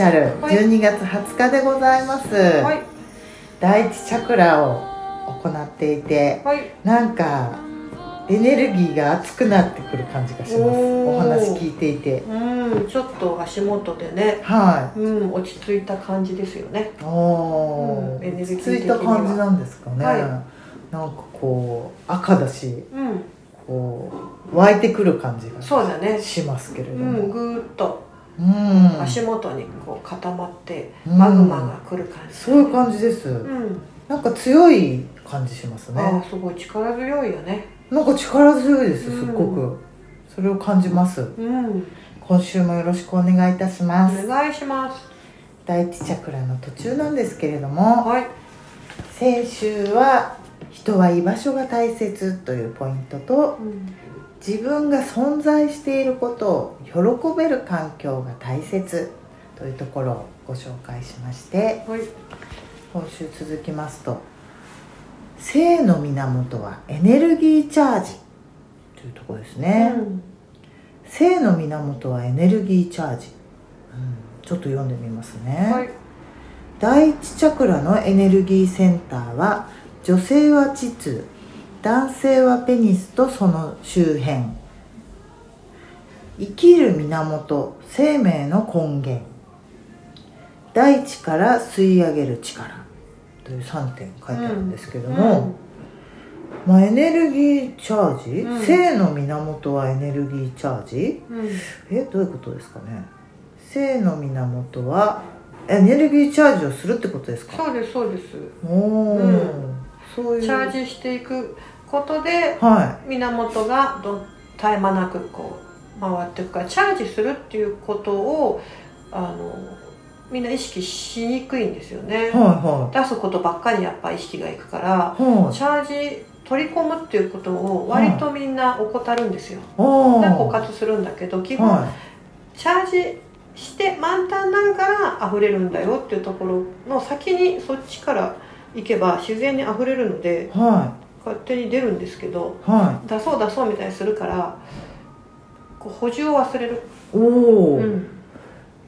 シャル、はい。12月20日でございます、はい。第一チャクラを行っていてはい。なんかエネルギーが熱くなってくる感じがします。お話聞いていて。うんちょっと足元でね。はうん落ち着いた感じですよね。いおうんエネルギー落ち着いた感じなんですかね、はい。なんかこう赤だしうん。こう湧いてくる感じがそうだね。しますけれどうんも、ぐーっとうん。足元にこう固まってうん。マグマが来る感じ。そういう感じです、うん。なんか強い感じしますああねすごい力強いよね。なんか力強いですすっごうく。それを感じます。うん。今週もよろしくお願いいたします。お願いします。第一チャクラの途中なんですけれどもはい。先週は人は居場所が大切というポイントとうん自分が存在していることを喜べる環境が大切というところをご紹介しましてはい。今週続きますと性の源はエネルギーチャージというところですね、うん。性の源はエネルギーチャージ、うん。ちょっと読んでみますね、はい。第一チャクラのエネルギーセンターは女性は膣男性はペニスとその周辺。生きる源生命の根源。大地から吸い上げる力。という3点書いてあるんですけども、まあ、エネルギーチャージ、うん。性の源はエネルギーチャージ？うん。うんえどういうことですかね？性の源はエネルギーチャージをするってことですか？そうですそうです。おお、うん。そういう。チャージしていくことでは源がど絶え間なくこう回っていくからチャージするっていうことをあのみんな意識しにくいんですよね、いは出すことばっかりやっぱ意識がいくからいはい。はいチャージ取り込むっていうことを割とみんな怠るんですよ、おで枯ー。渇するんだけど基本、はチャージして満タンになるから溢れるんだよっていうところの先にそっちから行けば自然に溢れるのでい。は勝手に出るんですけどい。は出そう出そうみたいにするからこう補充を忘れる、いおお、うん、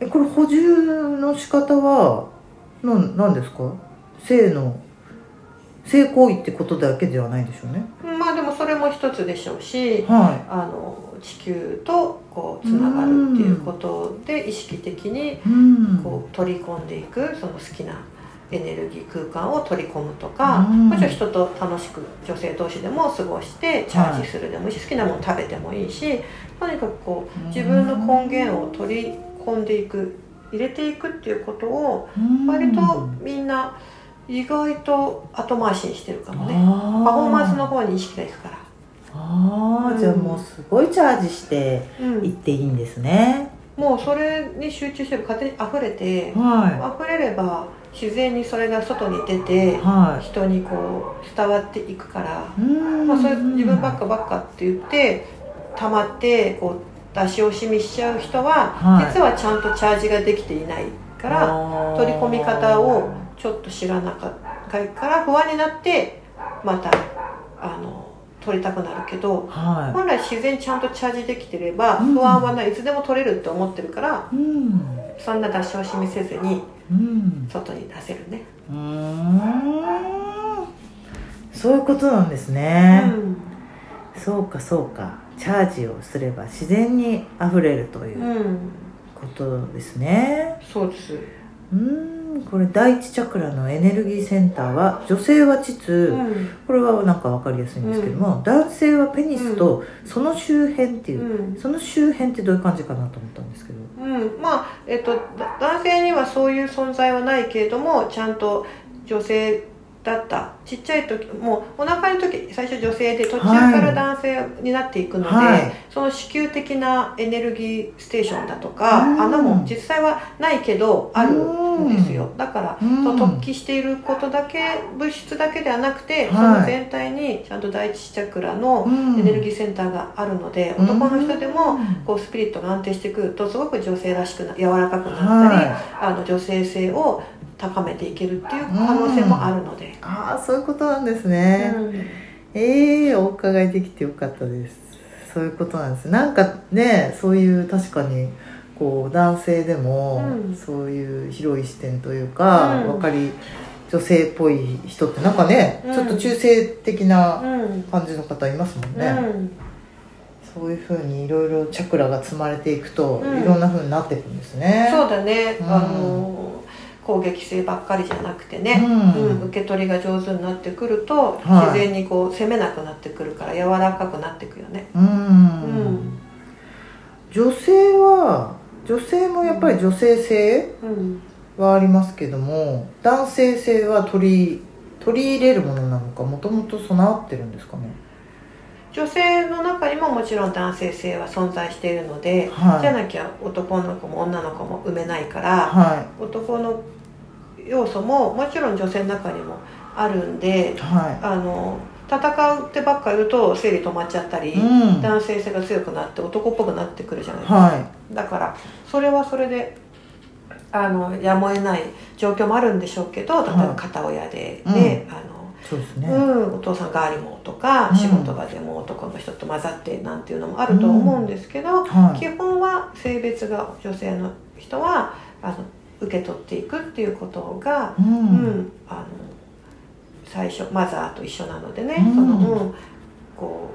えこれ補充の仕方はなんなんですか？性の性行為ってことだけではないでしょうね。まあでもそれも一つでしょうしはあの地球とこうつながるっていうことで意識的にこう取り込んでいくその好きなエネルギー空間を取り込むとか、うん。もちろん人と楽しく女性同士でも過ごしてチャージするでもいいし、好きなもの食べてもいいしとにかくこう自分の根源を取り込んでいく入れていくっていうことをうん。割とみんな意外と後回しにしてるかもね。パフォーマンスの方に意識がいくから。ああ、うん。じゃあもうすごいチャージしてうん。いっていいんですね、もうそれに集中してれば勝手に溢れては溢れれば自然にそれが外に出てい。は人にこう伝わっていくから、いうん。まあ、それ自分ばっかばっかって言って溜まってこう出し惜しみしちゃう人は、はい。実はちゃんとチャージができていないから取り込み方をちょっと知らなかったから不安になってまたあの取りたくなるけどは本来自然にちゃんとチャージできてればうん。不安はないいつでも取れるって思ってるからいうん。そんな出し惜しみせずにうん。外に出せるね。うーん。そういうことなんですね、うん。そうかそうか。チャージをすれば自然に溢れるといううん、ことですね。そうです。うーんこれ第一チャクラのエネルギーセンターは女性は膣、うん。これはなんか分かりやすいんですけども、男性はペニスとその周辺っていう、うん。その周辺ってどういう感じかなと思ったんですけど。うん、まあ、えっと、だ男性にはそういう存在はないけれどもちゃんと女性だった。ちっちゃい時もうお腹の時最初女性で途中から男性になっていくので、はい。その子宮的なエネルギーステーションだとかうん。穴も実際はないけどあるんですよ。だからうん。と突起していることだけ物質だけではなくて、はい。その全体にちゃんと第一チャクラのうん。エネルギーセンターがあるので、うん。男の人でもこうスピリットが安定してくるとすごく女性らしくな柔らかくなったり、はあの女性性を高めていけるっていう可能性もあるので、ああそういうことなんですね、うん。ええお伺いできてよかったです。そういうことなんです。なんかねそういう確かにこう男性でもうん。そういう広い視点というか、うん。分かり女性っぽい人ってなんかね、うん。ちょっと中性的なうん。感じの方いますもんね、うん。そういうふうにいろいろチャクラが積まれていくと、うん。いろんなふうになっていくんですね。そうだね、うん。あの攻撃性ばっかりじゃなくてね、うん。うん。受け取りが上手になってくると、はい。自然にこう攻めなくなってくるから柔らかくなってくよねうん、うん女性は女性もやっぱり女性性うんはありますけども男性性は取り取り入れるものなのかもともと備わってるんですかね？女性の中にももちろん男性性は存在しているので、はい。じゃなきゃ男の子も女の子も産めないから、は男の要素ももちろん女性の中にもあるんでい。はあの戦うってばっか言うと生理止まっちゃったり、いうん。男性性が強くなって男っぽくなってくるじゃないですか、はだからそれはそれであのやむを得ない状況もあるんでしょうけど例えば片親でね、あのいそうですね、うん、お父さんがありもとか、うん。仕事場でも男の人と混ざってなんていうのもあると思うんですけど、はい。基本は性別が女性の人はあの受け取っていくっていうことが、ううんんあの最初マザーと一緒なのでね、うん。そのうん、こ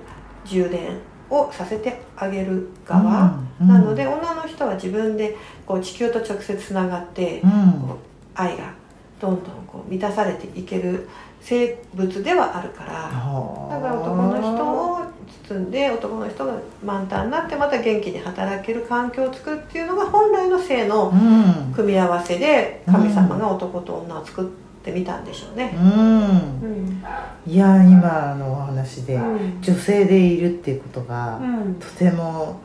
う充電をさせてあげる側、うん。なので女の人は自分でこう地球と直接つながって、愛がどんどんこう満たされていける生物ではあるからはあ。だから男の人を包んで男の人が満タンになってまた元気に働ける環境を作るっていうのが本来の性のうん組み合わせで神様が男と女を作ってみたんでしょうね。うん。うん。いや今のお話でうん。女性でいるっていうことがうん。とても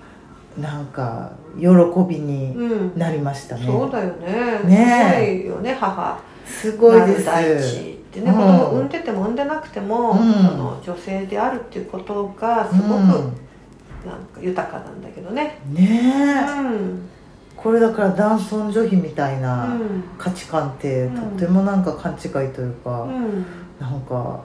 なんか喜びにうん。なりましたね、そうだよね。ね。すごいよね母。すごいです。大地ってね、うん。子供産んでても産んでなくても、うん。その女性であるっていうことがすごくなんか豊かなんだけどね。うんね。えうんこれだから男尊女卑みたいなうん。価値観ってうんとてもなんか勘違いというか、うん。なんか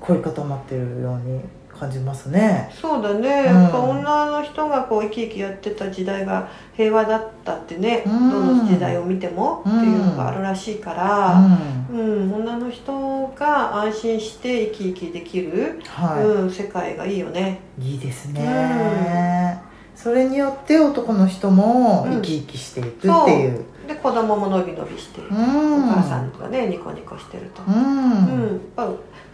凝り固まってるように感じますね。そうだね、うん。やっぱ女の人がこう生き生きやってた時代が平和だったってね、うん。どの時代を見てもうんっていうのがあるらしいかうら、ん。うん。女の人が安心して生き生きできる、はうん、世界がいいよね。い、いいですね、それによって男の人も生き生きしていくっていう。で子供も伸び伸びして、うん。お母さんがねニコニコしてると。うん、うん、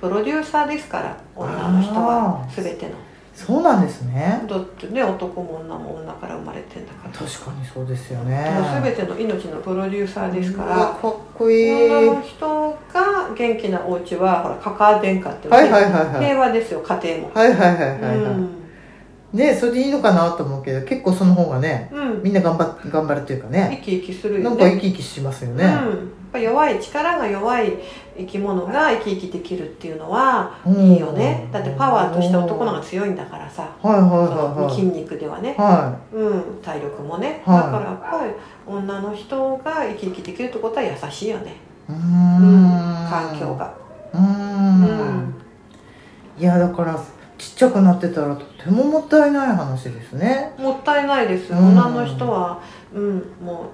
プロデューサーですから女の人は全ての。そうなんですね。だってね男も女も女から生まれてんだから。確かにそうですよね。全ての命のプロデューサーですから。かっこいい。女の人が元気なお家はほらカカア殿下っていうのはいはいはいはい。平和ですよ家庭も、はいはいはいはいはい、うんねそれでいいのかなと思うけど結構その方がねうん、みんな頑張っ頑張るというかね生き生きするよね。なんか生き生きしますよね、うん、やっぱ弱い力が弱い生き物が生き生きできるっていうのはうん。いいよね。だってパワーとして男の方が強いんだからさ。はいはいその筋はい。はい肉ではね、はうん、体力もね、はい。だからやっぱり女の人が生き生きできるってことは優しいよね、いうん。ん、環境が、うーん。いやだからちっちゃくなってたらとてももったいない話ですね。もったいないです、うん。女の人は、うん、も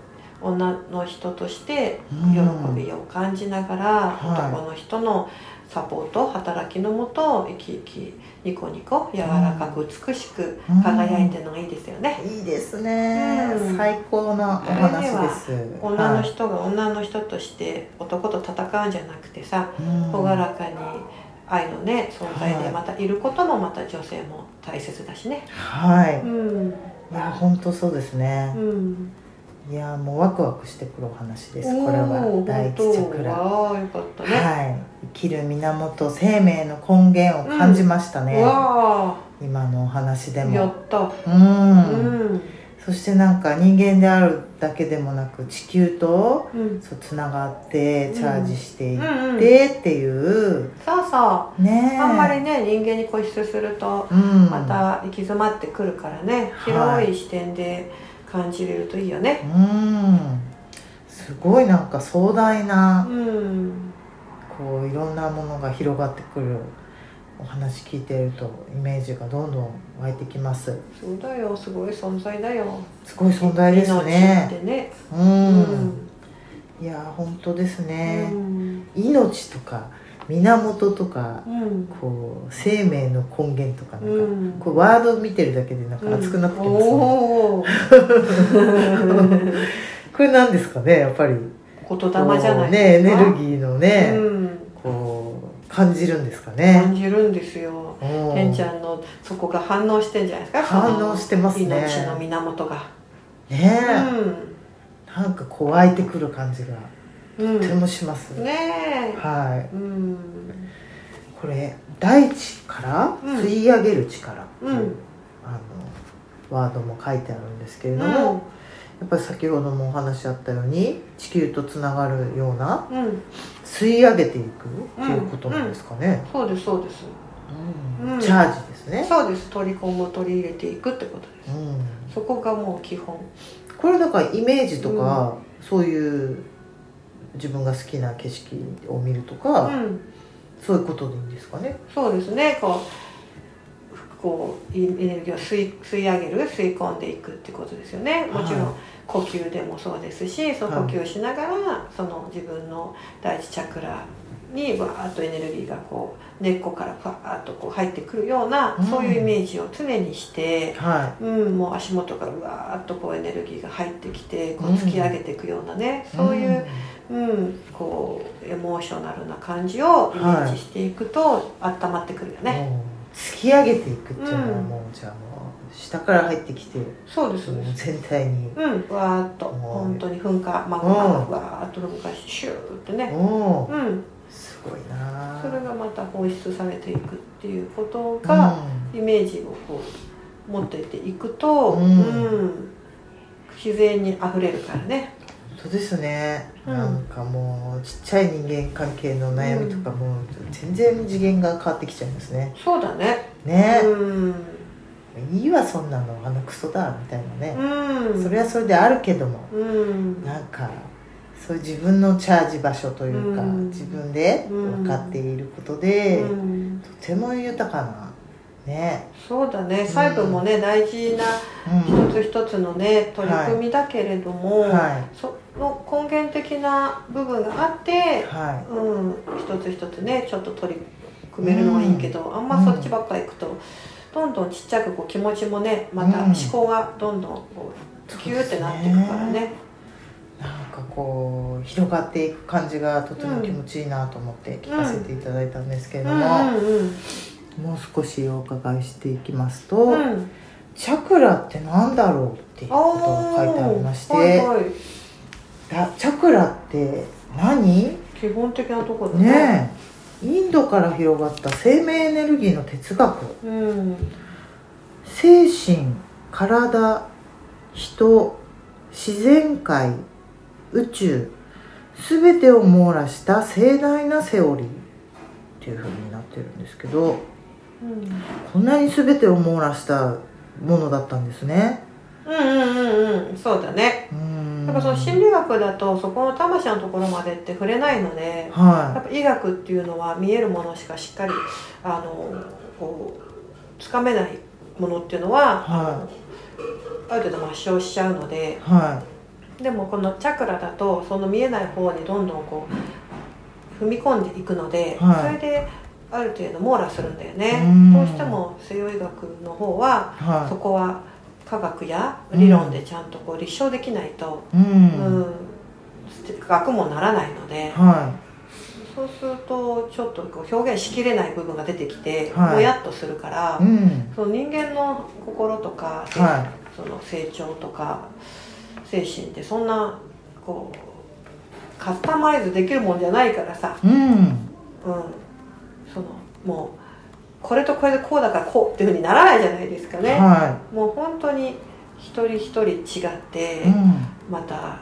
う女の人として喜びを感じながら、はい。男の人のサポート働きのもと生き生きニコニコ柔らかく美しくうん。輝いてるのがいいですよね、いいですね、うん。最高なお話です。女の人が女の人として男と戦うんじゃなくてさはい朗らかに愛のね存在はい。でまたいることもまた女性も大切だしね。はい、うん。いや本当そうですね。う、ん。いやもうワクワクしてくるお話です。これは。おー第一チャクラ。わあよかったね、はい。生きる源生命の根源を感じましたね、わ今のお話であやもった。う、うんんそしてなんか人間であるだけでもなく地球とうん。そうつながってチャージしていっうん。うん。てっていう、そうそう。ねえ。あんまりね人間に固執するとうん。また行き詰まってくるからね、はい。広い視点で感じれるといいよね。うん。すごいなんか壮大なうん。こういろんなものが広がってくるお話聞いてるとイメージがどんどん湧いてきます。そうだよすごい存在だよ。すごい存在です命ねってね。うん、いや本当ですうね、ん。命とか源とかうん。こう生命の根源とかなんか、うん。こうワード見てるだけでなんか熱くなってきますね、これなんですかねやっぱり。言霊じゃないねエネルギーのね、感じるんですかね。感じるんですよ。うん。てんちゃんのそこが反応してんじゃないですか？反応してますね。命の源が。ねえ、なんかこう湧いてくる感じがうん、とてもします、ねはい。えうん。これ大地からうん。吸い上げる力う、うん。あのワードも書いてあるんですけれども、うんやっぱり先ほどもお話あったように地球とつながるようなうん。吸い上げていくっていうことなんですかね、そうですそうです。うん。うん。チャージですね、そうです。取り込む取り入れていくってことです。うん、そこがもう基本。これだからイメージとか、そういう自分が好きな景色を見るとか、うん。そういうことでいいんですかね。そうですね。こうこうエネルギーを吸い吸い上げる吸い込んでいくってことですよね。もちろん、はい呼吸でもそうですしその呼吸しながら、その自分の第一チャクラにわーっとエネルギーがこう根っこからパーッとこう入ってくるような、うん。そういうイメージを常にして、はうん、もう足元からわーっとこうエネルギーが入ってきてこううん突き上げていくようなね、いそういう、うん、こうエモーショナルな感じをイメージしていくと、温まってくるよね。突き上げていくっていうのはうんもう、じゃあもう下から入ってきてそうです。そのそうです全体に。うん、わーっと。うん。本当に噴火。マグマがわーっと噴火してシューってね。うん。すごいなそれがまた放出されていくっていうことうが、ん。イメージをこう持っていっていくと、うん。うん。自然にあふれるからね。本当ですね、うん。なんかもうちっちゃい人間関係の悩みとかもう全然次元が変わってきちゃいますね。そうだね。ね、うん。いいわそんなの。あのクソだみたいなね、うん。それはそれであるけども。うん。なんかそういう自分のチャージ場所というか、うん。自分で分かっていることで、うん。とても豊かなね、そうだね。細部もね、大事なうん。一つ一つのね取り組みだけれども、はその根源的な部分があってい、はうん、一つ一つねちょっと取り組めるのはいいけど、あんまそっちばっかりいくとどんどんちっちゃくこう気持ちもねまたうん。思考がどんどんこうキューってなっていくからね。い、なんかこう広がっていく感じがとても気持ちいいなと思って聞かせていただいたんですけれども、うんもう少しお伺いしていきますと、うん。うんうんチャクラってなんだろうっていうことが書いてありまして、はいはいだチャクラって何？基本的なところだねねえ。インドから広がった生命エネルギーの哲学。うん。精神体人自然界宇宙全てを網羅した盛大なセオリー。っていう風になってるんですけどうん。こんなに全てを網羅したものだったんですね。うんうんうんうん。そうだね。うんやっぱその心理学だとそこの魂のところまでって触れないのでやはっぱ医学っていうのは見えるものしかしっかりあのこうつかめないものっていうのは、はある程度抹消しちゃうのでい。はでもこのチャクラだとその見えない方にどんどんこう踏み込んでいくので、はい。それである程度網羅するんだよね。うん。どうしても西洋医学の方は、い。はそこは科学や理論でちゃんとこう立証できないと、いうん、うん。学もならないので、はそうするとちょっとこう表現しきれない部分が出てきて、はい。もやっとするから、いうん。その人間の心とか、はその成長とか精神ってそんなこうカスタマイズできるもんじゃないからさ、うん。うん、そのもうこれとこれでこうだからこうっていうふうにならないじゃないですかね、はもう本当に一人一人違っていうん。また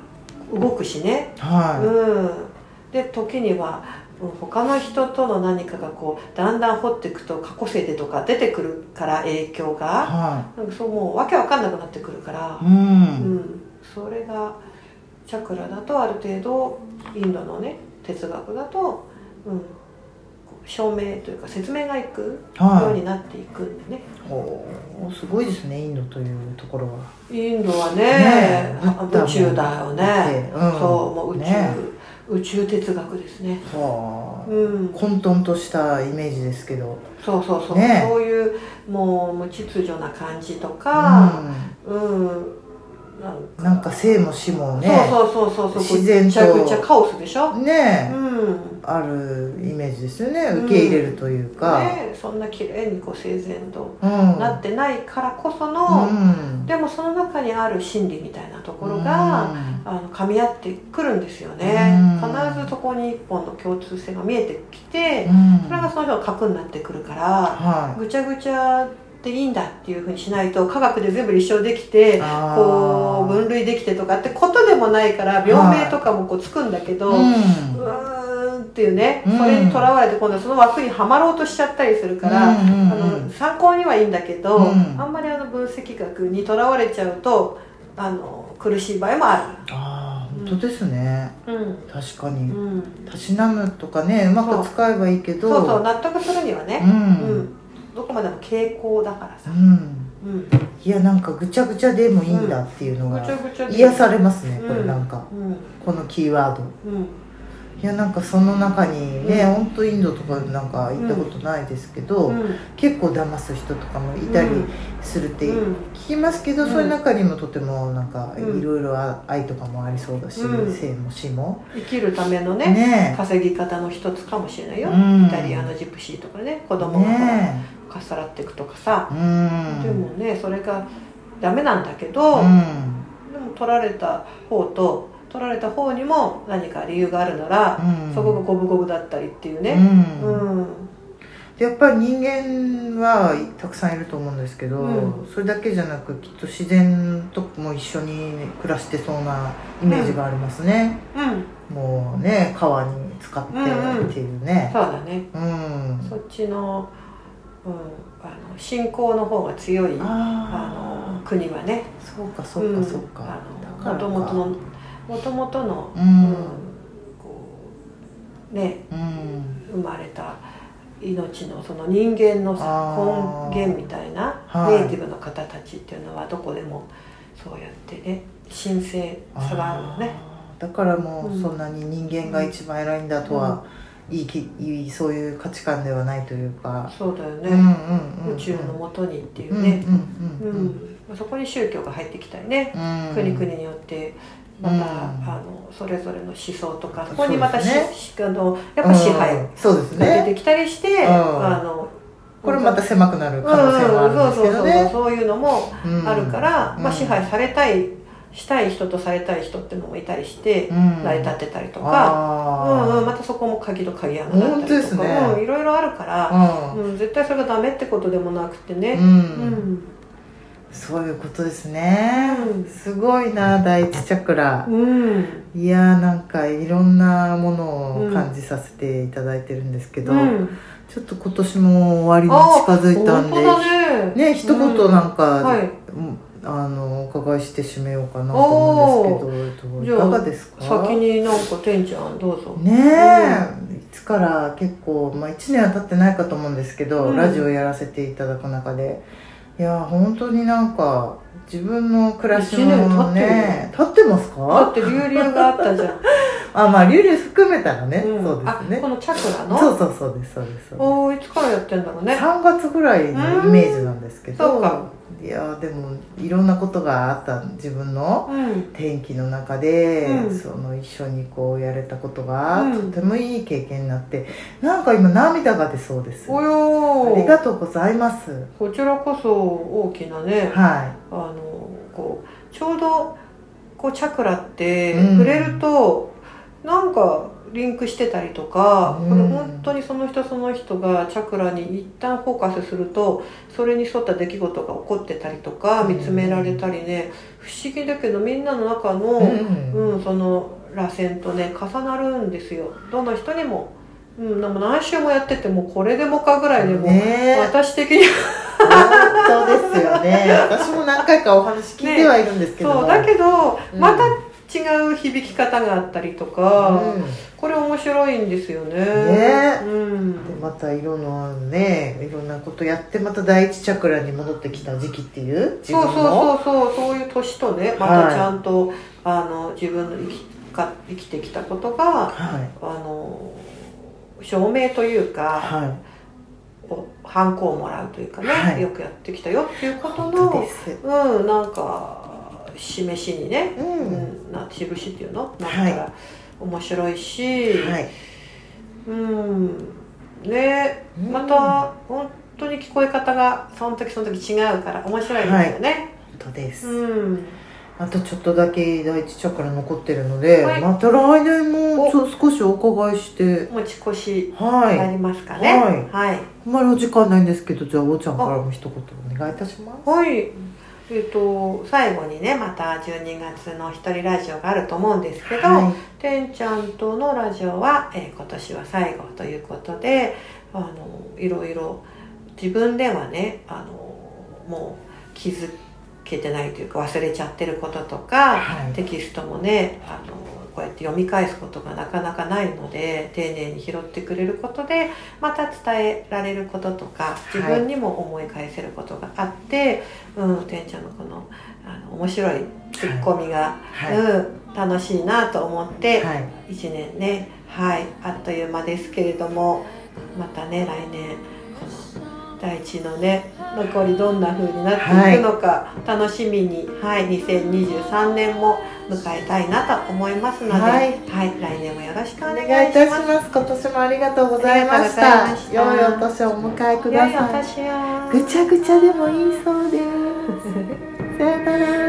動くしね、はうん、で時にはうん他の人との何かがこうだんだん掘っていくと過去性でとか出てくるから影響いが。はなんかそうもうわけわかんなくなってくるから。い、う、うんん、それがチャクラだとある程度インドのね哲学だと、うん、証明というか説明がいくようはになっていくんでね、いおーすごいですねインドというところは。インドはねね宇宙だよね、うん。そうもう宇宙、ね宇宙哲学ですね。はあうん。混沌としたイメージですけど。そうそうそう、ねそういうもう無秩序な感じとかうん、なん。うん、なんか生も死もね。そうそうそうそう自然と。ぐちゃぐちゃカオスでしょ？ねうんあるイメージですよね。受け入れるというか、ね、そんな綺麗にこう整然とうん。なってないからこそうの、ん。でもその中にある心理みたいなところが、あの噛み合ってくるんですよね、うん。必ずそこに一本の共通性が見えてきてう、ん。それがその人の核になってくるから、はぐちゃぐちゃでいいんだっていうふうにしないと科学で全部立証できてこう分類できてとかってことでもないから病名とかもこうつくんだけど、ううんーんっていうね、うん。それにとらわれて今度はその枠にはまろうとしちゃったりするから、うんうんうんあの参考にはいいんだけど、うんあんまりあの分析学にとらわれちゃうとあの苦しい場合もああー本当ですね、る。うん。確かに。うん、たしなむとかねう。まく使えばいいけど。そうそう納得するにはね、うん。うん。どこまでも傾向だからさ、うん。うん、いやなんかぐちゃぐちゃでもいいんだっていうのぐがちゃぐちゃで。癒されますねこうんれなんか。うん。このキーワード。うんいやなんかその中にねうん。本当インドとかなんか行ったことないですけど、うん。結構騙す人とかもいたりするってうん。聞きますけど、うん。そういう中にもとてもなんかうんいろいろ愛とかもありそうだし、うん。生も死も。生きるためのねね。稼ぎ方の一つかもしれないよ、うん。イタリアのジプシーとかね子供がね。かっさらっていくとかさ、うん。でもねそれがダメなんだけど、うん。でも取られた方と取られた方にも何か理由があるなら、うん。そこが五分五分だったりっていうね。うん。うん。でやっぱり人間はたくさんいると思うんですけど、うん。それだけじゃなくきっと自然とも一緒に暮らしてそうなイメージがありますね、うん。もうね川に使ってっていうね。そうだね。うん、そっちの,、うん、あの信仰の方が強いああの国はね。あそうかそうかそうか、だからか。もともとのもともとの、うん。こうねうん。生まれた命のその人間のさ根源みたいなはい。ネイティブの方たちっていうのはどこでもそうやってね神聖さがあるのね。だからもううんそんなに人間が一番偉いんだとは、いいきいいそういう価値観ではないというか、そうだよね、宇宙のもとにっていうね、うんうんうんそこに宗教が入ってきたりね、うん。国々によってまた、うん。あのそれぞれの思想とかそこにまたねしあのやっぱ支配うん。そうですが出ねてきたりして、ん。あのこれまた狭くなるうん可能性もあるんですけどね。そういうのもうん。あるから、うん。まあ、支配されたいしたい人とされたい人っていうのもいたりして、うん。成り立ってたりとか、うんうん、またそこも鍵と鍵穴だったりとか、ねうん、いろいろあるから、うん。うん、絶対それがダメってことでもなくてね、うん。うんそういうことですね、うんすごいな第一チャクラ、うん。いやーなんかいろんなものを感じさせていただいてるんですけど、うん。ちょっと今年も終わりに近づいたんでね。ね一言なんか、はい。うんあのお伺いして締めようかなと思うんですけどえっといかがですか？先になんかてんちゃんどうぞ。ねえ、いつから結構、まあ、1年は経ってないかと思うんですけど、うん。ラジオやらせていただく中でいや本当になんか自分の暮らし一年経のってるね。経ってますだかって流々があったじゃん、あまあ流々含めたらね、うん。そうですね。あこのチャクラの？そうそうそうですそうですおーいつからやってんだろうね。3月ぐらいのイメージなんですけど、うん。そうかいやでもいろんなことがあった自分のうん。天気の中で、うん。その一緒にこうやれたことが、うん。とてもいい経験になってなんか今涙が出そうです。おあよー。りがとうございます。こちらこそ大きなねはあのこうちょうどこうチャクラってうん。触れると、なんかリンクしてたりとか、うん。これ本当にその人その人がチャクラに一旦フォーカスするとそれに沿った出来事が起こってたりとかうん。見つめられたりね。不思議だけどみんなの中の、い、うん。うん、その螺旋とね重なるんですよ。どの人にも、うん、でも何週もやっててもうこれでもかぐらいでも、ね。え私的に本当ですよね。私も何回かお話聞いてはいるんですけども、そうだけど、うん。また違う響き方があったりとか、うん。これ面白いんですよね。ね。うん、でまたいろんなねいろんなことやってまた第一チャクラに戻ってきた時期っていうそうそうのそうそうそういう年とねまたちゃんと、あの自分の生きか生きてきたことがはい。あの証明というか、はい。おハンコをもらうというかね、はい。よくやってきたよっていうこと本のうんなんか示しにね、うん。うんな印っていうの？なったはら面白いし、はい。うん。ねうん。また本当に聞こえ方がその時その時違うから面白いですよね、本当です、うん。あとちょっとだけ第一チャクラ残ってるので、はいまた来年もちょ少しお伺いして。持ち越しはい。ありますかね。はい。はい、あんまりお時間ないんですけどじゃあおーちゃんからも一言お願いいたします。はいえっと最後にねまた12月の一人ラジオがあると思うんですけど、はい。てんちゃんとのラジオは、えー今年は最後ということであのいろいろ自分ではねあのもう気づけてないというか忘れちゃってることとか、はい。テキストもねあのこうやって読み返すことがなかなかないので丁寧に拾ってくれることでまた伝えられることとか自分にも思い返せることがあって、うん、てんちゃんのこのあの面白いツッコミが、はい。うん、楽しいなと思って、はい。1年ねはいあっという間ですけれどもまたね来年この第一のね残りどんな風になっていくのか楽しみに、はい2023年も迎えたいなと思いますので、ははいい来年もよろしくおお願願いいたします。今年もありがとうございました。良いお年をお迎えください。ぐちゃぐちゃでもいいそうです